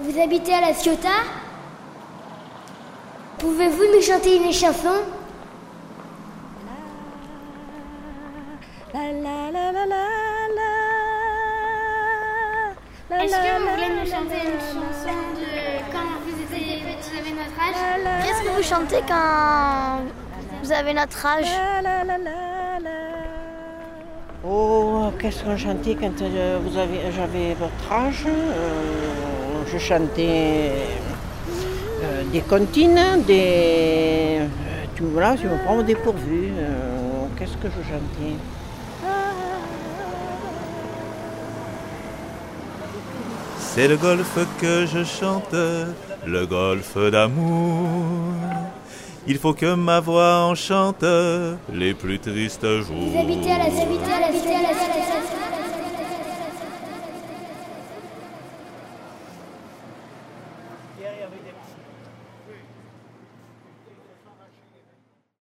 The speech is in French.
Vous habitez à La Ciotat? Pouvez-vous nous chanter une chanson? Est-ce que vous voulez nous chanter une chanson de quand vous, étiez, vous avez notre âge? Qu'est-ce que vous chantez quand vous avez notre âge? Oh, qu'est-ce qu'on chantait quand euh, vous avez, j'avais votre âge Euh, Je chantais euh, des comptines, des... euh, tu voilà, tu me prends au dépourvu. Euh, qu'est-ce que je chantais? C'est le golfe que je chante, le golfe d'amour. Il faut que ma voix enchante les plus tristes jours. Vous habitez à